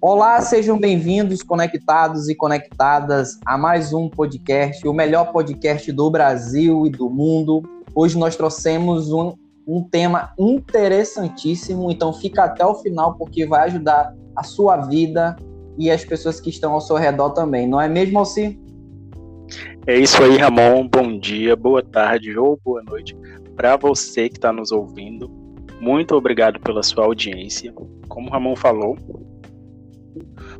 Olá, sejam bem-vindos, conectados e conectadas a mais um podcast, o melhor podcast do Brasil e do mundo. Hoje nós trouxemos um, um tema interessantíssimo, então fica até o final porque vai ajudar a sua vida e as pessoas que estão ao seu redor também, não é mesmo, Alci? É isso aí, Ramon. Bom dia, boa tarde ou boa noite para você que está nos ouvindo. Muito obrigado pela sua audiência. Como o Ramon falou,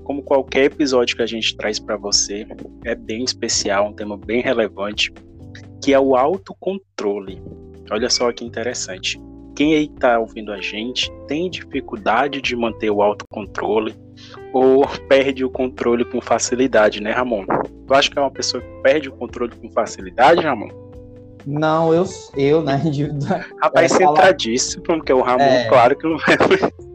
como qualquer episódio que a gente traz para você, é bem especial, um tema bem relevante, que é o autocontrole. Olha só que interessante. Quem aí está ouvindo a gente tem dificuldade de manter o autocontrole ou perde o controle com facilidade, né, Ramon? Tu acha que é uma pessoa que perde o controle com facilidade, Ramon? Não, eu, eu né? Rapaz, é, centradíssimo, porque o Ramon, é... claro que não é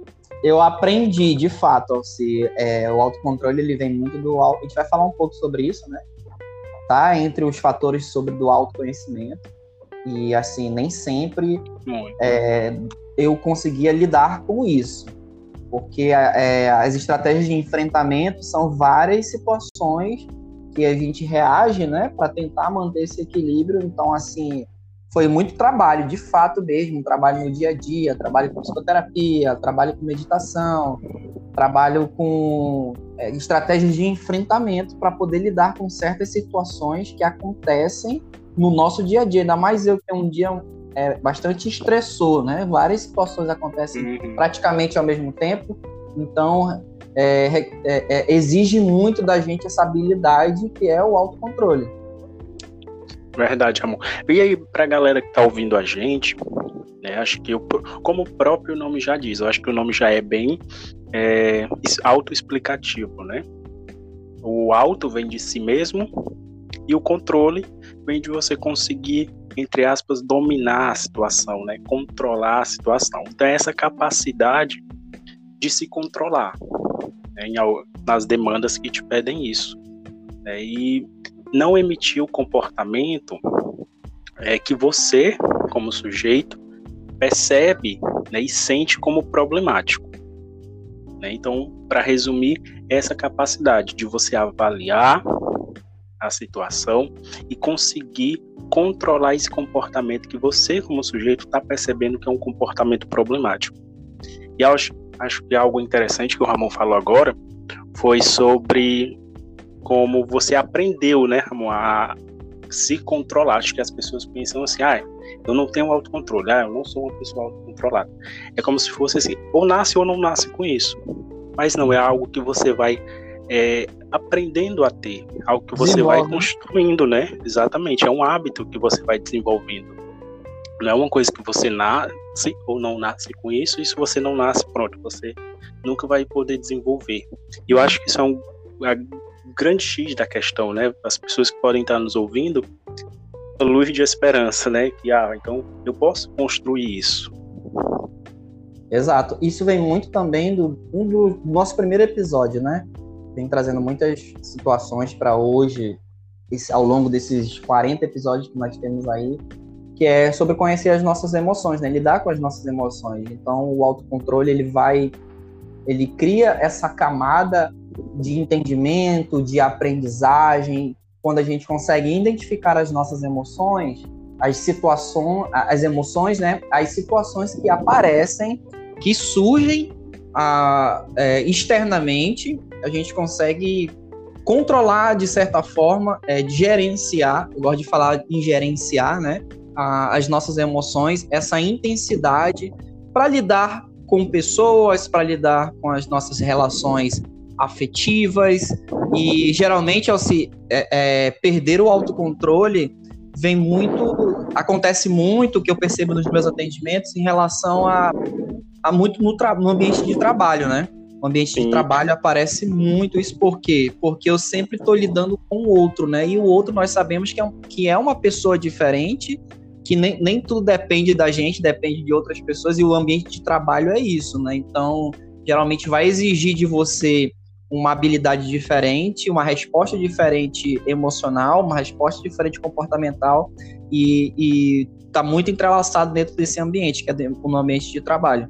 eu aprendi, de fato, se é, o autocontrole ele vem muito do a gente vai falar um pouco sobre isso, né? Tá entre os fatores sobre do autoconhecimento e assim nem sempre é, eu conseguia lidar com isso, porque é, as estratégias de enfrentamento são várias situações que a gente reage, né, para tentar manter esse equilíbrio. Então, assim, foi muito trabalho, de fato mesmo, trabalho no dia a dia, trabalho com psicoterapia, trabalho com meditação, trabalho com é, estratégias de enfrentamento para poder lidar com certas situações que acontecem no nosso dia a dia. Ainda mais eu que é um dia é, bastante estressor, né? Várias situações acontecem uhum. praticamente ao mesmo tempo, então é, é, é exige muito da gente essa habilidade que é o autocontrole. Verdade, amor. E aí, pra galera que tá ouvindo a gente, né, acho que, eu, como o próprio nome já diz, eu acho que o nome já é bem é, autoexplicativo, né? O auto vem de si mesmo e o controle vem de você conseguir, entre aspas, dominar a situação, né? Controlar a situação. Então, é essa capacidade de se controlar né, nas demandas que te pedem isso. Né? E não emitir o comportamento é, que você, como sujeito, percebe né, e sente como problemático. Né? Então, para resumir, essa capacidade de você avaliar a situação e conseguir controlar esse comportamento que você, como sujeito, está percebendo que é um comportamento problemático. E acho, acho que algo interessante que o Ramon falou agora foi sobre como você aprendeu, né, Ramon, a se controlar. Acho que as pessoas pensam assim, ah, eu não tenho autocontrole, ah, eu não sou uma pessoa autocontrolada. É como se fosse assim, ou nasce ou não nasce com isso. Mas não é algo que você vai é, aprendendo a ter, algo que você Desenvolve. vai construindo, né? Exatamente, é um hábito que você vai desenvolvendo. Não é uma coisa que você nasce ou não nasce com isso, isso você não nasce, pronto, você nunca vai poder desenvolver. E eu acho que isso é um, grande X da questão, né? As pessoas que podem estar nos ouvindo, luz de esperança, né? Que, ah, então eu posso construir isso. Exato. Isso vem muito também do, do nosso primeiro episódio, né? Vem trazendo muitas situações para hoje, esse, ao longo desses 40 episódios que nós temos aí, que é sobre conhecer as nossas emoções, né? Lidar com as nossas emoções. Então, o autocontrole, ele vai ele cria essa camada de entendimento, de aprendizagem, quando a gente consegue identificar as nossas emoções, as situações, as emoções, né, as situações que aparecem, que surgem a, é, externamente, a gente consegue controlar de certa forma, é, gerenciar, eu gosto de falar em gerenciar, né, a, as nossas emoções, essa intensidade para lidar com pessoas, para lidar com as nossas relações afetivas e geralmente ao se é, é, perder o autocontrole vem muito acontece muito que eu percebo nos meus atendimentos em relação a, a muito no, no ambiente de trabalho, né? O ambiente Sim. de trabalho aparece muito isso por quê? Porque eu sempre estou lidando com o outro, né? E o outro nós sabemos que é, que é uma pessoa diferente, que nem, nem tudo depende da gente, depende de outras pessoas, e o ambiente de trabalho é isso, né? Então, geralmente vai exigir de você uma habilidade diferente, uma resposta diferente emocional, uma resposta diferente comportamental e está muito entrelaçado dentro desse ambiente, que é no ambiente de trabalho.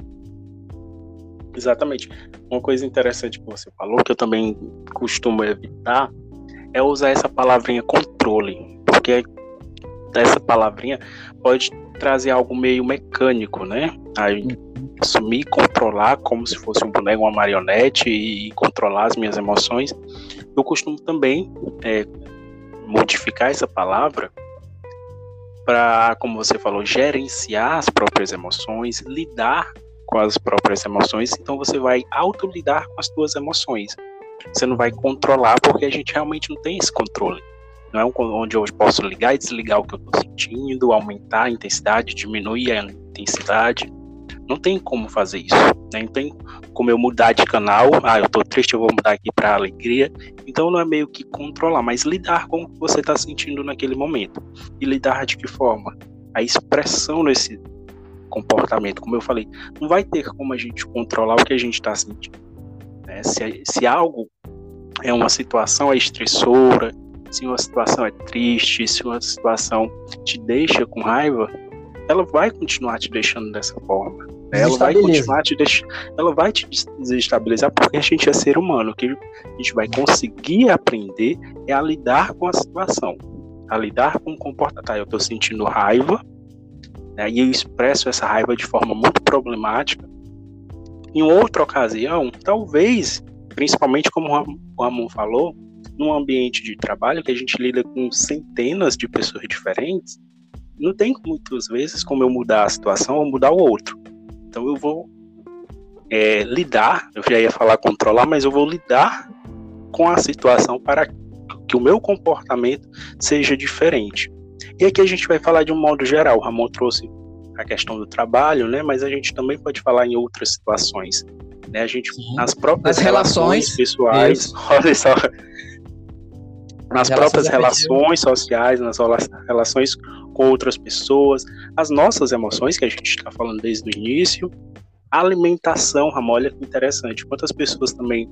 Exatamente. uma coisa interessante que você falou, que eu também costumo evitar, é usar essa palavrinha controle, porque essa palavrinha pode trazer algo meio mecânico, né? Assumir, controlar como se fosse um boneco, uma marionete e controlar as minhas emoções. Eu costumo também é, modificar essa palavra para, como você falou, gerenciar as próprias emoções, lidar com as próprias emoções. Então você vai auto lidar com as suas emoções. Você não vai controlar porque a gente realmente não tem esse controle. Não é onde eu posso ligar e desligar o que eu estou sentindo, aumentar a intensidade, diminuir a intensidade. Não tem como fazer isso. Né? Não tem como eu mudar de canal. Ah, eu tô triste, eu vou mudar aqui para alegria. Então não é meio que controlar, mas lidar com o que você está sentindo naquele momento. E lidar de que forma? A expressão nesse comportamento, como eu falei, não vai ter como a gente controlar o que a gente está sentindo. Né? Se, se algo é uma situação é estressora, se uma situação é triste, se uma situação te deixa com raiva, ela vai continuar te deixando dessa forma. Né? Ela vai continuar te deixando, ela vai te desestabilizar porque a gente é ser humano. O que a gente vai conseguir aprender é a lidar com a situação, a lidar com o comportamento. Tá, eu estou sentindo raiva, né, e eu expresso essa raiva de forma muito problemática. Em outra ocasião, talvez, principalmente como o Ramon falou, num ambiente de trabalho que a gente lida com centenas de pessoas diferentes, não tem muitas vezes como eu mudar a situação ou mudar o outro. Então eu vou é, lidar, eu já ia falar controlar, mas eu vou lidar com a situação para que o meu comportamento seja diferente. E aqui a gente vai falar de um modo geral. O Ramon trouxe a questão do trabalho, né? Mas a gente também pode falar em outras situações. Né? A gente, Sim. nas próprias As relações, relações pessoais, isso. olha só, nas próprias relações sociais, nas relações com outras pessoas, as nossas emoções, que a gente está falando desde o início, a alimentação, Ramon, olha que interessante. Quantas pessoas também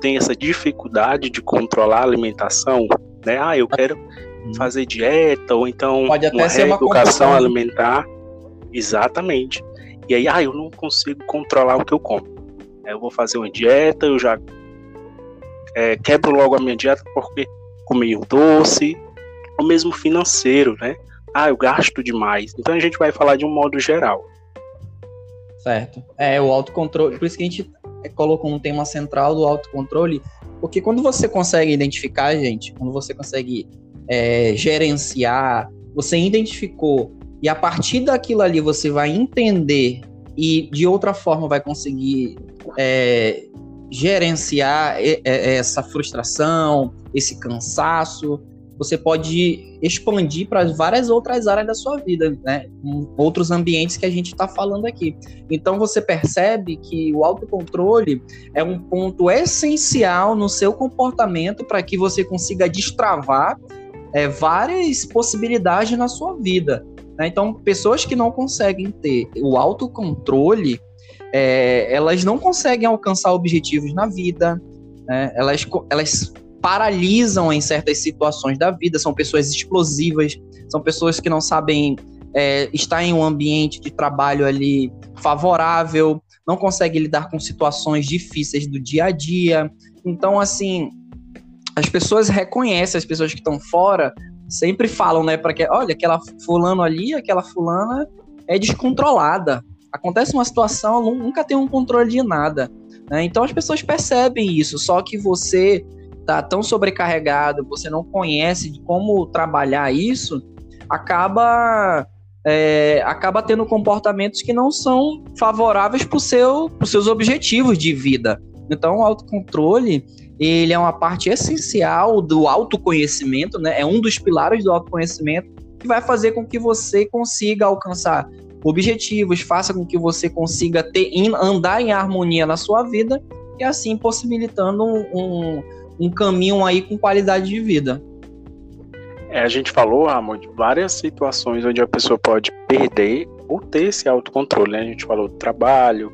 têm essa dificuldade de controlar a alimentação, né? Ah, eu quero uhum. fazer dieta, ou então Pode até uma ser uma alimentar. Exatamente. E aí, ah, eu não consigo controlar o que eu como. Eu vou fazer uma dieta, eu já é, quebro logo a minha dieta porque comi um doce, ou mesmo financeiro, né? Ah, eu gasto demais. Então a gente vai falar de um modo geral. Certo. É, o autocontrole. Por isso que a gente colocou um tema central do autocontrole, porque quando você consegue identificar, gente, quando você consegue é, gerenciar, você identificou, e a partir daquilo ali você vai entender e de outra forma vai conseguir é, gerenciar essa frustração, esse cansaço, você pode expandir para várias outras áreas da sua vida, né? Outros ambientes que a gente está falando aqui. Então você percebe que o autocontrole é um ponto essencial no seu comportamento para que você consiga destravar é, várias possibilidades na sua vida. Né? Então, pessoas que não conseguem ter o autocontrole, é, elas não conseguem alcançar objetivos na vida, né? elas, elas paralisam em certas situações da vida, são pessoas explosivas, são pessoas que não sabem é, estar em um ambiente de trabalho ali favorável, não conseguem lidar com situações difíceis do dia a dia. Então, assim, as pessoas reconhecem, as pessoas que estão fora sempre falam, né, para que, olha, aquela fulano ali, aquela fulana é descontrolada. Acontece uma situação, nunca tem um controle de nada. Né? Então as pessoas percebem isso, só que você tá tão sobrecarregado, você não conhece como trabalhar isso, acaba é, acaba tendo comportamentos que não são favoráveis para seu, os seus objetivos de vida. Então, o autocontrole ele é uma parte essencial do autoconhecimento, né? É um dos pilares do autoconhecimento que vai fazer com que você consiga alcançar objetivos, faça com que você consiga ter andar em harmonia na sua vida e assim possibilitando um, um um caminho aí com qualidade de vida. É, a gente falou, Ramon, de várias situações onde a pessoa pode perder ou ter esse autocontrole. Né? A gente falou do trabalho,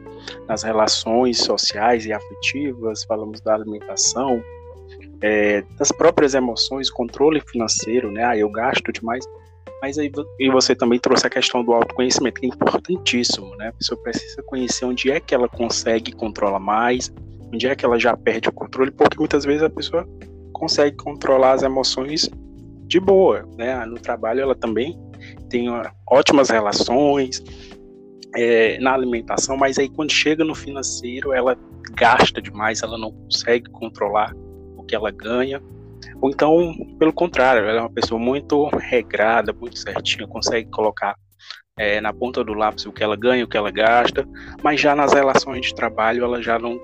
nas relações sociais e afetivas, falamos da alimentação, é, das próprias emoções, controle financeiro, né? Ah, eu gasto demais. Mas aí e você também trouxe a questão do autoconhecimento, que é importantíssimo, né? A pessoa precisa conhecer onde é que ela consegue controlar mais, Onde é que ela já perde o controle? Porque muitas vezes a pessoa consegue controlar as emoções de boa, né? No trabalho ela também tem ótimas relações, é, na alimentação, mas aí quando chega no financeiro, ela gasta demais, ela não consegue controlar o que ela ganha. Ou então, pelo contrário, ela é uma pessoa muito regrada, muito certinha, consegue colocar é, na ponta do lápis o que ela ganha, o que ela gasta, mas já nas relações de trabalho ela já não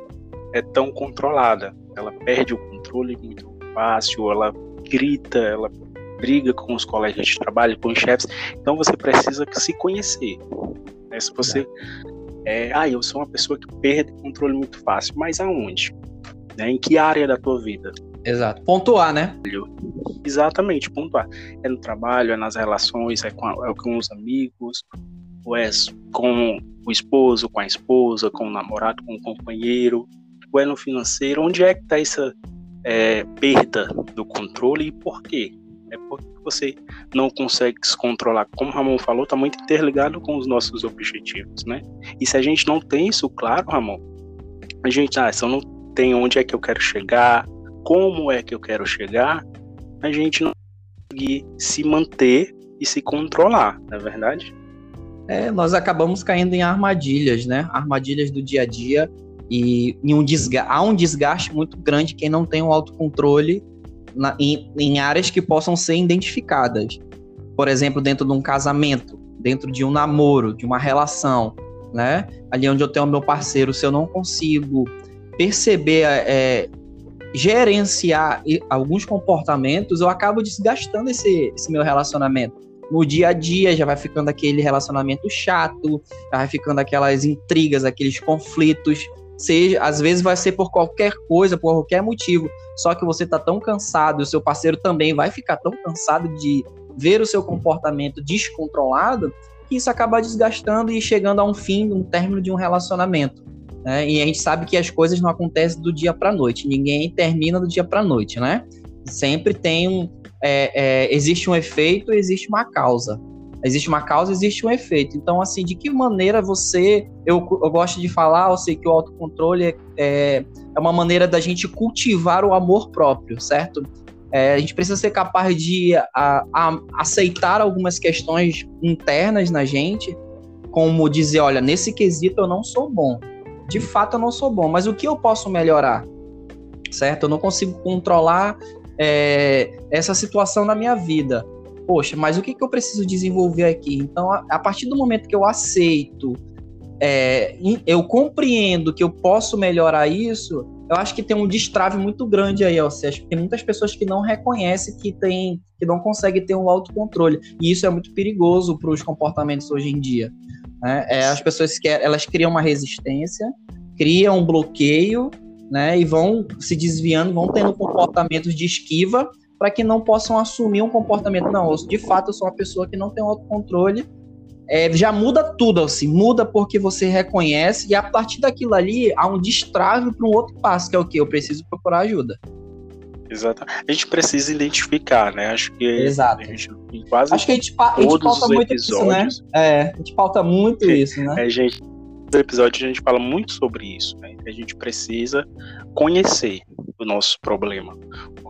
é tão controlada. Ela perde o controle muito fácil, ela grita, ela briga com os colegas de trabalho, com os chefes. Então você precisa se conhecer. Né? Se você. É, ah, eu sou uma pessoa que perde controle muito fácil, mas aonde? Né? Em que área da tua vida? Exato. Pontuar, né? Exatamente, pontuar. É no trabalho, é nas relações, é com, é com os amigos, ou é com o esposo, com a esposa, com o namorado, com o companheiro, ou é no financeiro. Onde é que está essa é, perda do controle e por quê? É porque você não consegue se controlar. Como o Ramon falou, está muito interligado com os nossos objetivos, né? E se a gente não tem isso claro, Ramon, a gente, ah, se eu não tenho onde é que eu quero chegar, como é que eu quero chegar, a gente não consegue se manter e se controlar, não é verdade? É, nós acabamos caindo em armadilhas, né? Armadilhas do dia a dia e em um há um desgaste muito grande quem não tem um autocontrole na, em, em áreas que possam ser identificadas. Por exemplo, dentro de um casamento, dentro de um namoro, de uma relação, né? Ali onde eu tenho o meu parceiro, se eu não consigo perceber, é, gerenciar alguns comportamentos, eu acabo desgastando esse, esse meu relacionamento. No dia a dia já vai ficando aquele relacionamento chato, já vai ficando aquelas intrigas, aqueles conflitos seja, às vezes vai ser por qualquer coisa, por qualquer motivo. Só que você tá tão cansado, o seu parceiro também vai ficar tão cansado de ver o seu comportamento descontrolado, que isso acaba desgastando e chegando a um fim, um término de um relacionamento. Né? E a gente sabe que as coisas não acontecem do dia para noite. Ninguém termina do dia para noite, né? Sempre tem um, é, é, existe um efeito, existe uma causa. Existe uma causa, existe um efeito. Então, assim, de que maneira você. Eu, eu gosto de falar, eu sei que o autocontrole é, é, é uma maneira da gente cultivar o amor próprio, certo? É, a gente precisa ser capaz de a, a, aceitar algumas questões internas na gente, como dizer: olha, nesse quesito eu não sou bom. De fato, eu não sou bom, mas o que eu posso melhorar? Certo? Eu não consigo controlar é, essa situação na minha vida poxa, mas o que, que eu preciso desenvolver aqui? Então, a, a partir do momento que eu aceito, é, eu compreendo que eu posso melhorar isso, eu acho que tem um destrave muito grande aí, que tem muitas pessoas que não reconhecem que tem, que não conseguem ter um autocontrole. E isso é muito perigoso para os comportamentos hoje em dia. Né? É, as pessoas que elas criam uma resistência, criam um bloqueio, né? E vão se desviando, vão tendo comportamentos de esquiva para que não possam assumir um comportamento. Não, de fato eu sou uma pessoa que não tem autocontrole. É, já muda tudo, assim, muda porque você reconhece e a partir daquilo ali há um destrave para um outro passo, que é o que? Eu preciso procurar ajuda. Exato. A gente precisa identificar, né? Acho que Exato. a gente quase Acho que a gente, a gente pauta muito isso, né? É, a gente pauta muito é, isso, né? A gente, no episódio a gente fala muito sobre isso, né? A gente precisa conhecer o nosso problema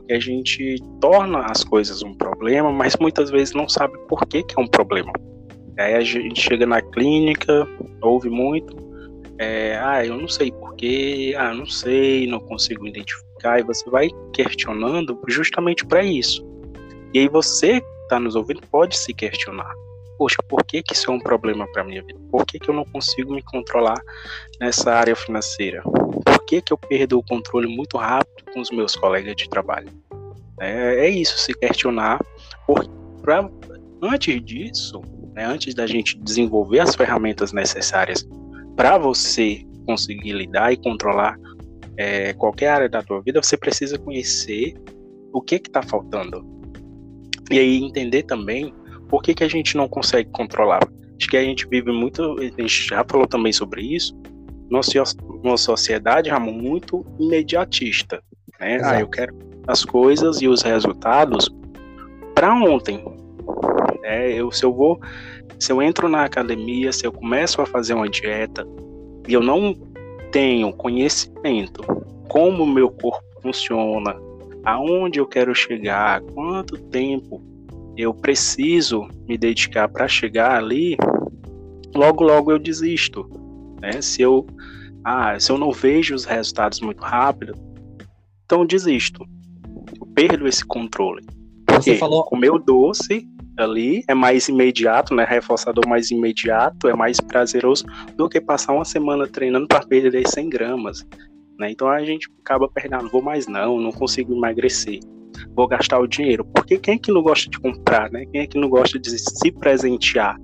porque a gente torna as coisas um problema, mas muitas vezes não sabe por que, que é um problema. Aí a gente chega na clínica, ouve muito, é, ah, eu não sei porquê, ah, não sei, não consigo identificar, e você vai questionando justamente para isso. E aí você está nos ouvindo pode se questionar. Poxa, por que, que isso é um problema para minha vida? Por que, que eu não consigo me controlar nessa área financeira? Por que, que eu perdo o controle muito rápido com os meus colegas de trabalho? É, é isso, se questionar. Por, pra, antes disso, né, antes da gente desenvolver as ferramentas necessárias para você conseguir lidar e controlar é, qualquer área da tua vida, você precisa conhecer o que está faltando. E aí entender também por que, que a gente não consegue controlar. Acho que a gente vive muito, a gente já falou também sobre isso, numa sociedade, Ramon, muito imediatista. Né? Ah, eu quero as coisas e os resultados para ontem. É, eu, se eu vou, se eu entro na academia, se eu começo a fazer uma dieta e eu não tenho conhecimento como o meu corpo funciona, aonde eu quero chegar, quanto tempo eu preciso me dedicar para chegar ali, logo logo eu desisto, né? Se eu ah, se eu não vejo os resultados muito rápido, então eu desisto. Eu perdo esse controle. Porque Você falou... o doce ali é mais imediato, né? Reforçador mais imediato, é mais prazeroso do que passar uma semana treinando para perder 100 gramas. Né? Então a gente acaba perdendo, vou mais não, não consigo emagrecer, vou gastar o dinheiro. Porque quem é que não gosta de comprar, né? Quem é que não gosta de se presentear?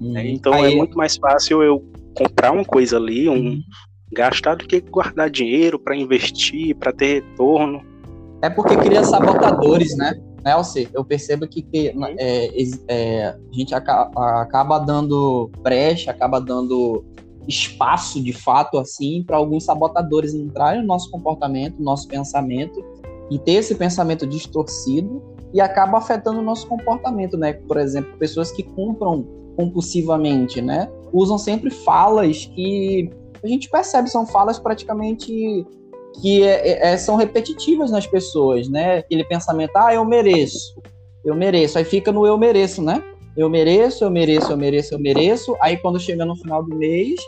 Hum, né? Então aí... é muito mais fácil eu comprar uma coisa ali, um hum. gastar do que guardar dinheiro para investir, para ter retorno. É porque cria sabotadores, né? Nelson, eu percebo que, que uhum. é, é, a gente acaba, acaba dando brecha, acaba dando espaço de fato assim para alguns sabotadores entrarem no nosso comportamento, no nosso pensamento e ter esse pensamento distorcido e acaba afetando o nosso comportamento, né? Por exemplo, pessoas que compram compulsivamente, né? Usam sempre falas que a gente percebe são falas praticamente que é, é, é, são repetitivas nas pessoas, né? Aquele pensamento, ah, eu mereço, eu mereço, aí fica no eu mereço, né? Eu mereço, eu mereço, eu mereço, eu mereço. Aí quando chega no final do mês,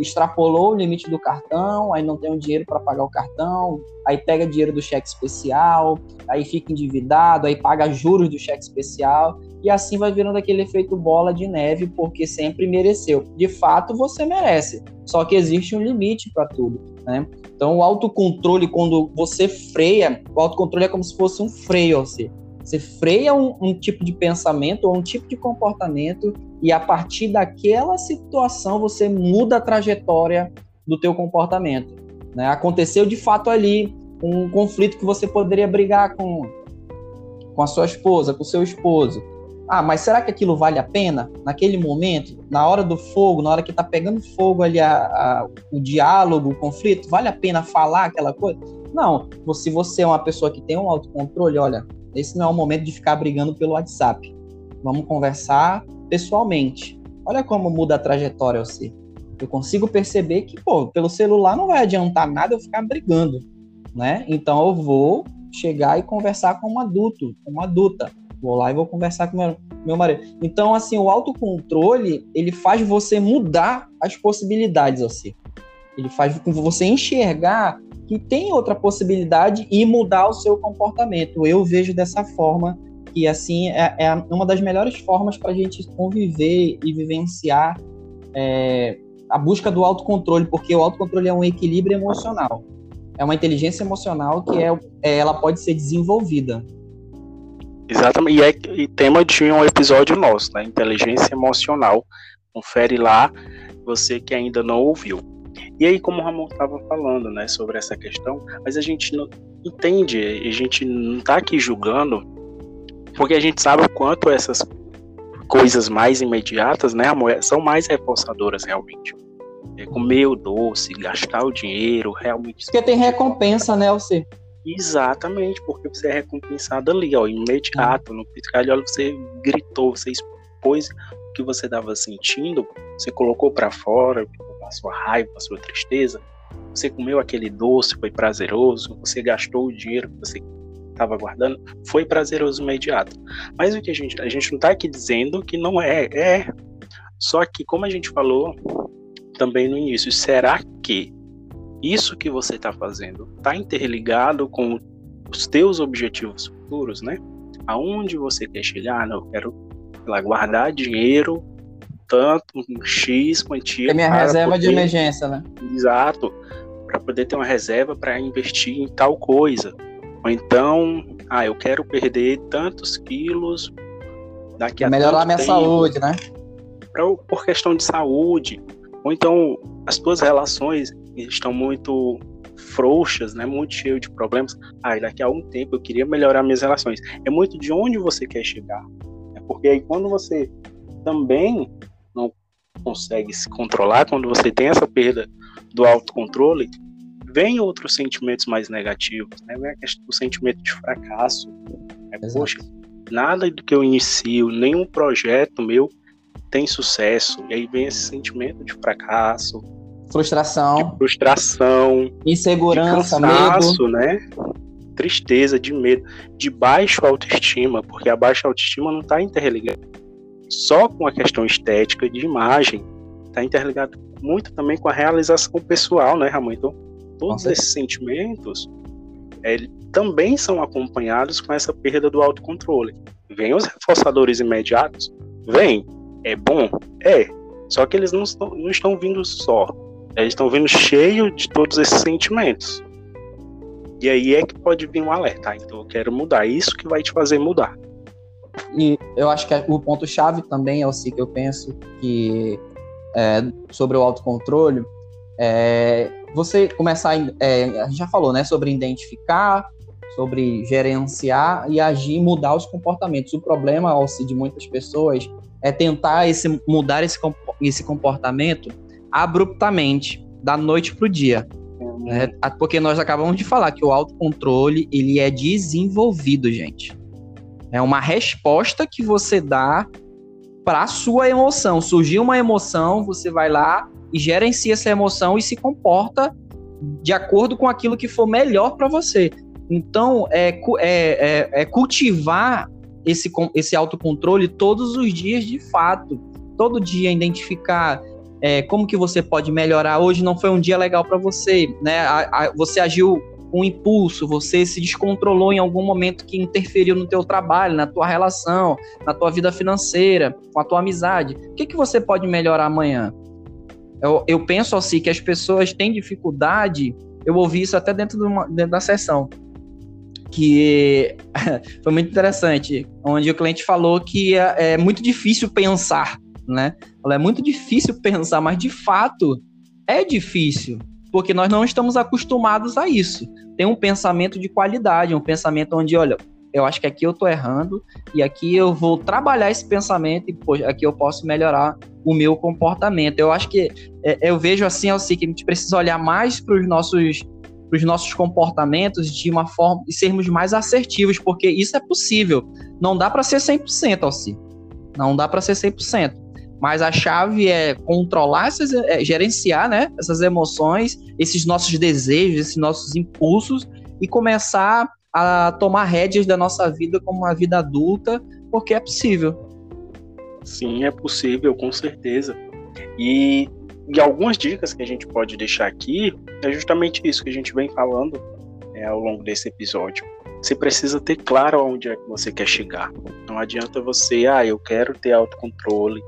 extrapolou o limite do cartão, aí não tem o dinheiro para pagar o cartão, aí pega dinheiro do cheque especial, aí fica endividado, aí paga juros do cheque especial, e assim vai virando aquele efeito bola de neve, porque sempre mereceu. De fato, você merece, só que existe um limite para tudo, né? Então, o autocontrole, quando você freia, o autocontrole é como se fosse um freio, você. Você freia um, um tipo de pensamento ou um tipo de comportamento e a partir daquela situação você muda a trajetória do teu comportamento. Né? Aconteceu de fato ali um conflito que você poderia brigar com, com a sua esposa, com o seu esposo. Ah, mas será que aquilo vale a pena naquele momento, na hora do fogo, na hora que está pegando fogo ali a, a, o diálogo, o conflito, vale a pena falar aquela coisa? Não. Se você é uma pessoa que tem um autocontrole, olha, esse não é o momento de ficar brigando pelo WhatsApp. Vamos conversar pessoalmente. Olha como muda a trajetória você. Eu consigo perceber que, pô, pelo celular não vai adiantar nada eu ficar brigando, né? Então eu vou chegar e conversar com um adulto, com uma adulta. Vou lá e vou conversar com meu, meu marido. Então, assim, o autocontrole, ele faz você mudar as possibilidades, assim. Ele faz com você enxergar que tem outra possibilidade e mudar o seu comportamento. Eu vejo dessa forma que assim é, é uma das melhores formas para a gente conviver e vivenciar é, a busca do autocontrole, porque o autocontrole é um equilíbrio emocional, é uma inteligência emocional que é, é ela pode ser desenvolvida. Exatamente, e é e tema de um episódio nosso, né? Inteligência emocional. Confere lá, você que ainda não ouviu. E aí, como o Ramon estava falando, né, sobre essa questão, mas a gente não entende, a gente não está aqui julgando, porque a gente sabe o quanto essas coisas mais imediatas, né, amor, são mais reforçadoras realmente. É comer o doce, gastar o dinheiro, realmente. Porque tem recompensa, né, você? Exatamente, porque você é recompensado ali, ó, imediato, no piscar de olho você gritou, você expôs o que você estava sentindo, você colocou para fora, sua raiva, a sua tristeza, você comeu aquele doce, foi prazeroso, você gastou o dinheiro que você estava guardando, foi prazeroso imediato. Mas o que a gente, a gente não está aqui dizendo que não é, é. Só que como a gente falou também no início, será que isso que você está fazendo está interligado com os teus objetivos futuros, né? Aonde você quer chegar? Não, eu quero lá, guardar dinheiro tanto, um X quantia. É minha reserva poder, de emergência, né? Exato. Para poder ter uma reserva para investir em tal coisa. Ou então, ah, eu quero perder tantos quilos daqui a Melhorar minha tempo, saúde, né? Pra, por questão de saúde. Ou então, as tuas relações estão muito frouxas, né? Muito cheio de problemas. Ah, daqui a algum tempo eu queria melhorar minhas relações. É muito de onde você quer chegar. Né? Porque aí quando você também consegue se controlar, quando você tem essa perda do autocontrole, vem outros sentimentos mais negativos, né? Vem do sentimento de fracasso. Né? Poxa, nada do que eu inicio, nenhum projeto meu tem sucesso. E aí vem esse sentimento de fracasso, frustração, de frustração, insegurança, de cansaço, medo, né? Tristeza, de medo, de baixa autoestima, porque a baixa autoestima não está interligada só com a questão estética de imagem, está interligado muito também com a realização pessoal, né, Ramon? Então, todos esses sentimentos é, também são acompanhados com essa perda do autocontrole. Vem os reforçadores imediatos? Vem. É bom? É. Só que eles não estão, não estão vindo só. Eles estão vindo cheio de todos esses sentimentos. E aí é que pode vir um alerta. Ah, então eu quero mudar. Isso que vai te fazer mudar. E eu acho que o ponto-chave também é o que eu penso que é, sobre o autocontrole é você começar. É, a gente já falou, né? Sobre identificar, sobre gerenciar e agir, mudar os comportamentos. O problema, Alci, de muitas pessoas é tentar esse, mudar esse, esse comportamento abruptamente, da noite para o dia. Né? Porque nós acabamos de falar que o autocontrole ele é desenvolvido, gente. É uma resposta que você dá para sua emoção. Surgiu uma emoção, você vai lá e gerencia essa emoção e se comporta de acordo com aquilo que for melhor para você. Então, é, é, é, é, cultivar esse, esse autocontrole todos os dias de fato. Todo dia identificar é, como que você pode melhorar. Hoje não foi um dia legal para você, né? A, a, você agiu com impulso, você se descontrolou em algum momento que interferiu no teu trabalho, na tua relação, na tua vida financeira, com a tua amizade. O que, que você pode melhorar amanhã? Eu, eu penso assim que as pessoas têm dificuldade. Eu ouvi isso até dentro, de uma, dentro da sessão que foi muito interessante, onde o cliente falou que é, é muito difícil pensar, né? É muito difícil pensar, mas de fato é difícil, porque nós não estamos acostumados a isso. Tem um pensamento de qualidade, um pensamento onde, olha, eu acho que aqui eu estou errando e aqui eu vou trabalhar esse pensamento e pô, aqui eu posso melhorar o meu comportamento. Eu acho que é, eu vejo assim, assim que a gente precisa olhar mais para os nossos para os nossos comportamentos de uma forma e sermos mais assertivos, porque isso é possível. Não dá para ser 100%, Alci. Não dá para ser 100%. Mas a chave é controlar, essas, é, gerenciar né, essas emoções, esses nossos desejos, esses nossos impulsos e começar a tomar rédeas da nossa vida como uma vida adulta, porque é possível. Sim, é possível, com certeza. E e algumas dicas que a gente pode deixar aqui é justamente isso que a gente vem falando é, ao longo desse episódio. Você precisa ter claro aonde é que você quer chegar. Não adianta você, ah, eu quero ter autocontrole.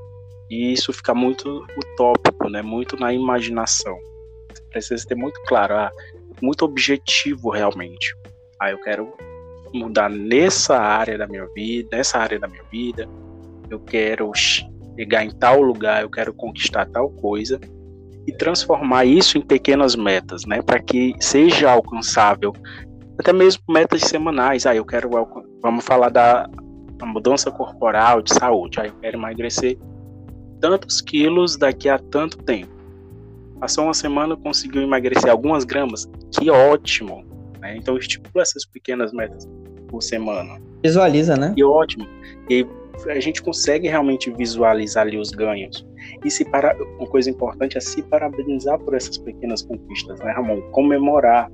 E isso fica muito utópico, né? Muito na imaginação. Precisa ter muito claro, ah, muito objetivo realmente. Ah, eu quero mudar nessa área da minha vida, nessa área da minha vida. Eu quero chegar em tal lugar, eu quero conquistar tal coisa e transformar isso em pequenas metas, né, para que seja alcançável, até mesmo metas semanais. Ah, eu quero, vamos falar da mudança corporal, de saúde. Ah, eu quero emagrecer tantos quilos daqui a tanto tempo. Passou uma semana, conseguiu emagrecer algumas gramas, que ótimo. Né? Então estipula essas pequenas metas por semana. Visualiza, né? Que ótimo. E a gente consegue realmente visualizar ali os ganhos. E se para, uma coisa importante é se parabenizar por essas pequenas conquistas, né, Ramon? Comemorar.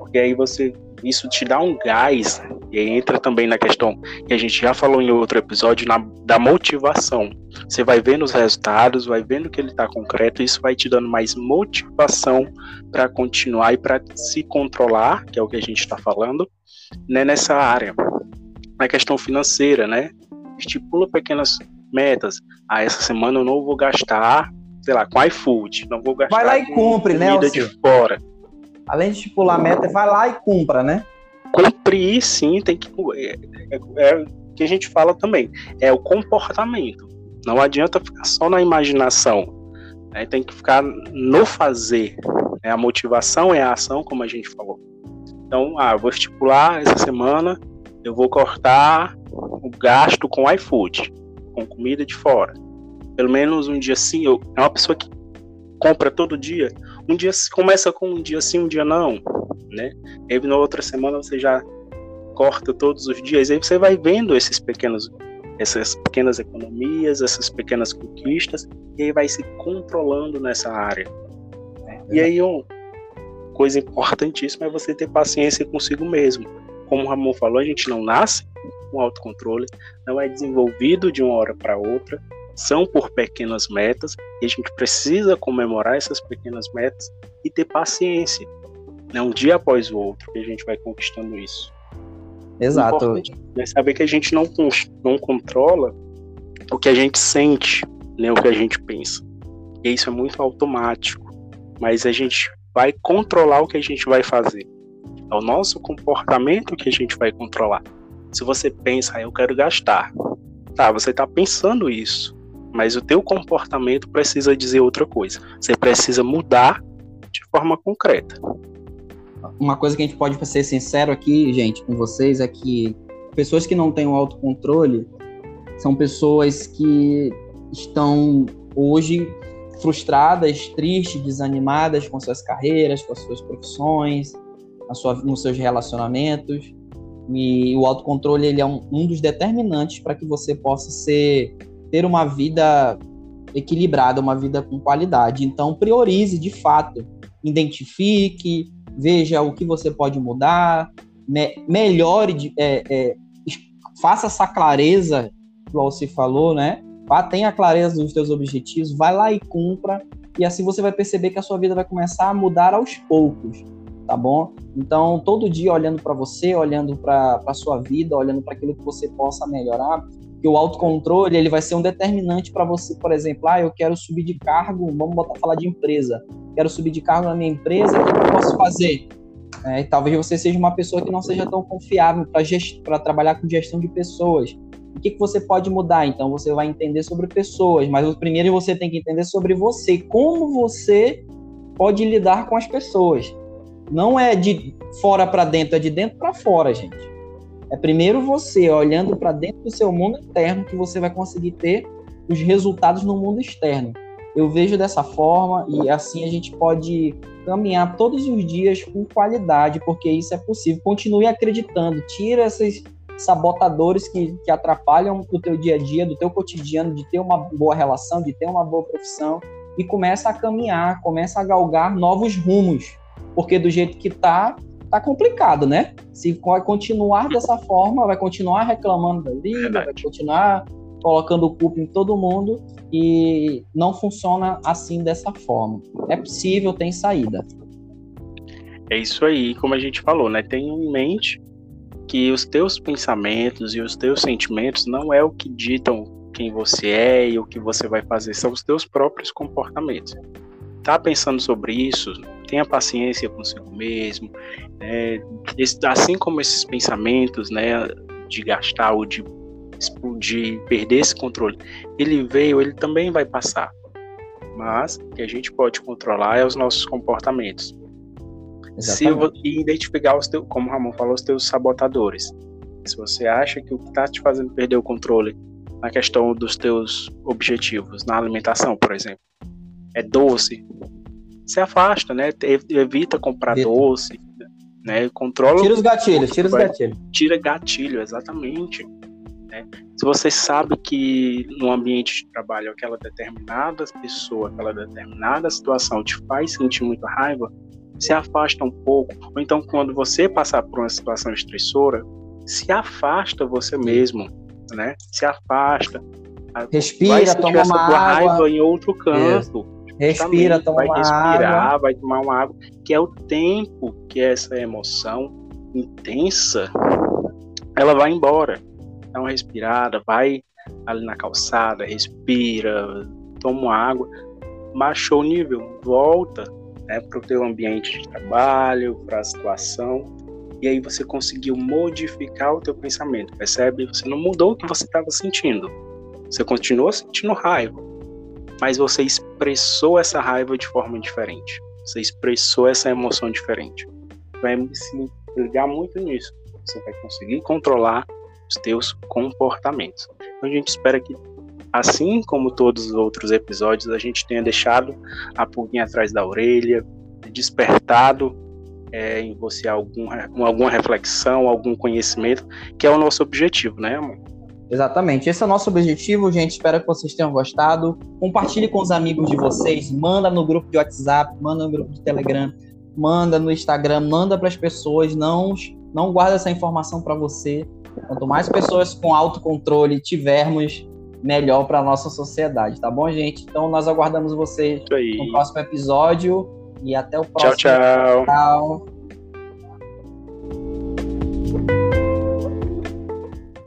Porque aí você isso te dá um gás e aí entra também na questão que a gente já falou em outro episódio na, da motivação. Você vai vendo os resultados, vai vendo que ele está concreto, e isso vai te dando mais motivação para continuar e para se controlar, que é o que a gente está falando, né, nessa área. Na questão financeira, né? estipula pequenas metas. Ah, essa semana eu não vou gastar, sei lá, com iFood, não vou gastar vai lá e cumpre, né, comida de fora. Além de estipular meta, vai lá e cumpra, né? Cumprir, sim, tem que é, é, é o que a gente fala também, é o comportamento. Não adianta ficar só na imaginação, né? tem que ficar no fazer. Né? A motivação é a ação, como a gente falou. Então, ah, vou estipular essa semana, eu vou cortar o gasto com iFood, com comida de fora. Pelo menos um dia sim, eu, é uma pessoa que compra todo dia. Um dia começa com um dia sim, um dia não, né? E aí na outra semana você já corta todos os dias. Aí você vai vendo esses pequenos essas pequenas economias, essas pequenas conquistas, e aí vai se controlando nessa área. E aí, uma coisa importantíssima é você ter paciência consigo mesmo. Como o Ramon falou, a gente não nasce com autocontrole, não é desenvolvido de uma hora para outra, são por pequenas metas e a gente precisa comemorar essas pequenas metas e ter paciência. Né? Um dia após o outro que a gente vai conquistando isso. Exato. É saber que a gente não, não controla o que a gente sente, né, o que a gente pensa. E isso é muito automático. Mas a gente vai controlar o que a gente vai fazer. É o nosso comportamento que a gente vai controlar. Se você pensa, ah, eu quero gastar. Tá, você está pensando isso. Mas o teu comportamento precisa dizer outra coisa. Você precisa mudar de forma concreta. Uma coisa que a gente pode ser sincero aqui, gente, com vocês, é que pessoas que não têm o autocontrole são pessoas que estão hoje frustradas, tristes, desanimadas com suas carreiras, com as suas profissões, sua, nos seus relacionamentos. E o autocontrole ele é um, um dos determinantes para que você possa ser ter uma vida equilibrada, uma vida com qualidade. Então, priorize de fato, identifique, veja o que você pode mudar, me, melhore, é, é, faça essa clareza que o Alci falou, né? Tenha clareza dos seus objetivos, vai lá e cumpra, e assim você vai perceber que a sua vida vai começar a mudar aos poucos, tá bom? Então, todo dia olhando para você, olhando para a sua vida, olhando para aquilo que você possa melhorar, que o autocontrole ele vai ser um determinante para você, por exemplo, ah, eu quero subir de cargo, vamos botar falar de empresa, quero subir de cargo na minha empresa, o que eu posso fazer? É, talvez você seja uma pessoa que não seja tão confiável para trabalhar com gestão de pessoas. O que, que você pode mudar? Então, você vai entender sobre pessoas, mas o primeiro você tem que entender sobre você, como você pode lidar com as pessoas. Não é de fora para dentro, é de dentro para fora, gente. É primeiro você olhando para dentro do seu mundo interno que você vai conseguir ter os resultados no mundo externo. Eu vejo dessa forma e assim a gente pode caminhar todos os dias com qualidade, porque isso é possível. Continue acreditando, tira esses sabotadores que, que atrapalham o teu dia a dia, do teu cotidiano, de ter uma boa relação, de ter uma boa profissão e começa a caminhar, começa a galgar novos rumos, porque do jeito que tá, tá complicado, né? Se vai continuar dessa forma, vai continuar reclamando da vida, vai continuar colocando o culpa em todo mundo e não funciona assim dessa forma. É possível, tem saída. É isso aí, como a gente falou, né? Tenha em mente que os teus pensamentos e os teus sentimentos não é o que ditam quem você é e o que você vai fazer, são os teus próprios comportamentos. Tá pensando sobre isso? Tenha paciência consigo mesmo, né? assim como esses pensamentos, né, de gastar ou de de perder esse controle, ele veio, ele também vai passar. Mas o que a gente pode controlar é os nossos comportamentos. Exatamente. Se e identificar os teus, como o Ramon falou, os teus sabotadores. Se você acha que o que está te fazendo perder o controle na questão dos teus objetivos, na alimentação, por exemplo, é doce, se afasta, né? Evita comprar Evita. doce, né? Controla. Tira os gatilhos, tira os gatilhos. Tira gatilho, exatamente. Né? Se você sabe que no ambiente de trabalho aquela determinada pessoa, aquela determinada situação te faz sentir muita raiva, se afasta um pouco. Ou então, quando você passar por uma situação estressora, se afasta você mesmo, né? Se afasta. Respira, toma uma água. raiva em outro canto. Respira, toma vai uma respirar, água. vai tomar uma água, que é o tempo que essa emoção intensa ela vai embora. Dá uma respirada, vai ali na calçada, respira, toma uma água, baixou o nível, volta né, para o teu ambiente de trabalho, para a situação, e aí você conseguiu modificar o teu pensamento, percebe? Você não mudou o que você estava sentindo, você continuou sentindo raiva, mas você expressou essa raiva de forma diferente, você expressou essa emoção diferente. Vai se ligar muito nisso, você vai conseguir controlar os teus comportamentos. Então a gente espera que assim como todos os outros episódios, a gente tenha deixado a pulguinha atrás da orelha, despertado é, em você algum, alguma reflexão, algum conhecimento, que é o nosso objetivo, né, amor? Exatamente. Esse é o nosso objetivo, gente. Espero que vocês tenham gostado. Compartilhe com os amigos de vocês, manda no grupo de WhatsApp, manda no grupo de Telegram, manda no Instagram, manda para as pessoas. Não, não guarda essa informação para você. Quanto mais pessoas com autocontrole tivermos, melhor para a nossa sociedade, tá bom, gente? Então nós aguardamos vocês no próximo episódio e até o próximo. Tchau, tchau. tchau.